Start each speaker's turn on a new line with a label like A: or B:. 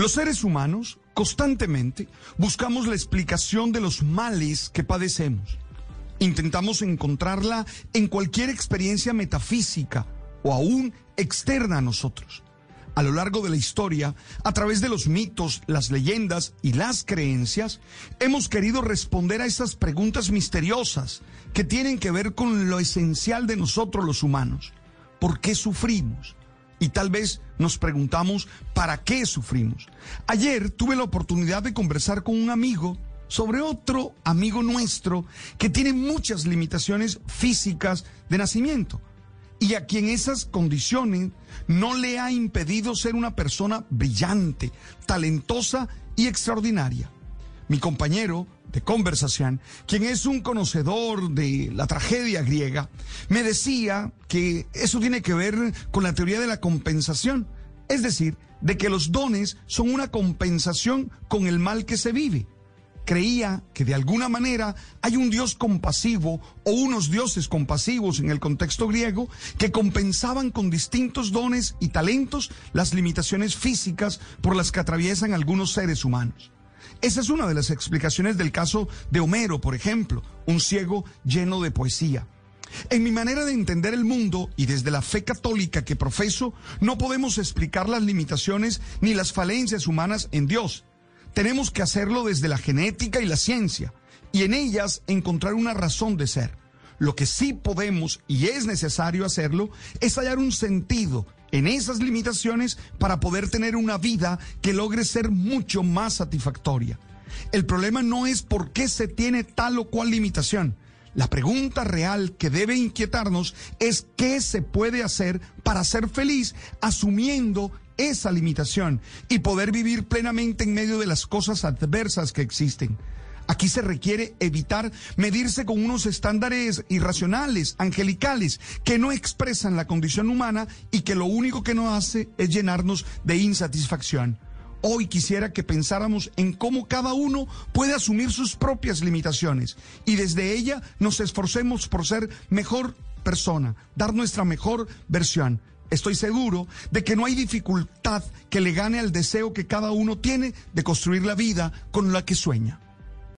A: Los seres humanos constantemente buscamos la explicación de los males que padecemos. Intentamos encontrarla en cualquier experiencia metafísica o aún externa a nosotros. A lo largo de la historia, a través de los mitos, las leyendas y las creencias, hemos querido responder a esas preguntas misteriosas que tienen que ver con lo esencial de nosotros los humanos. ¿Por qué sufrimos? Y tal vez nos preguntamos para qué sufrimos. Ayer tuve la oportunidad de conversar con un amigo sobre otro amigo nuestro que tiene muchas limitaciones físicas de nacimiento y a quien esas condiciones no le ha impedido ser una persona brillante, talentosa y extraordinaria. Mi compañero de conversación, quien es un conocedor de la tragedia griega, me decía que eso tiene que ver con la teoría de la compensación, es decir, de que los dones son una compensación con el mal que se vive. Creía que de alguna manera hay un Dios compasivo o unos dioses compasivos en el contexto griego que compensaban con distintos dones y talentos las limitaciones físicas por las que atraviesan algunos seres humanos. Esa es una de las explicaciones del caso de Homero, por ejemplo, un ciego lleno de poesía. En mi manera de entender el mundo y desde la fe católica que profeso, no podemos explicar las limitaciones ni las falencias humanas en Dios. Tenemos que hacerlo desde la genética y la ciencia, y en ellas encontrar una razón de ser. Lo que sí podemos y es necesario hacerlo es hallar un sentido en esas limitaciones para poder tener una vida que logre ser mucho más satisfactoria. El problema no es por qué se tiene tal o cual limitación. La pregunta real que debe inquietarnos es qué se puede hacer para ser feliz asumiendo esa limitación y poder vivir plenamente en medio de las cosas adversas que existen. Aquí se requiere evitar medirse con unos estándares irracionales, angelicales, que no expresan la condición humana y que lo único que nos hace es llenarnos de insatisfacción. Hoy quisiera que pensáramos en cómo cada uno puede asumir sus propias limitaciones y desde ella nos esforcemos por ser mejor persona, dar nuestra mejor versión. Estoy seguro de que no hay dificultad que le gane al deseo que cada uno tiene de construir la vida con la que sueña.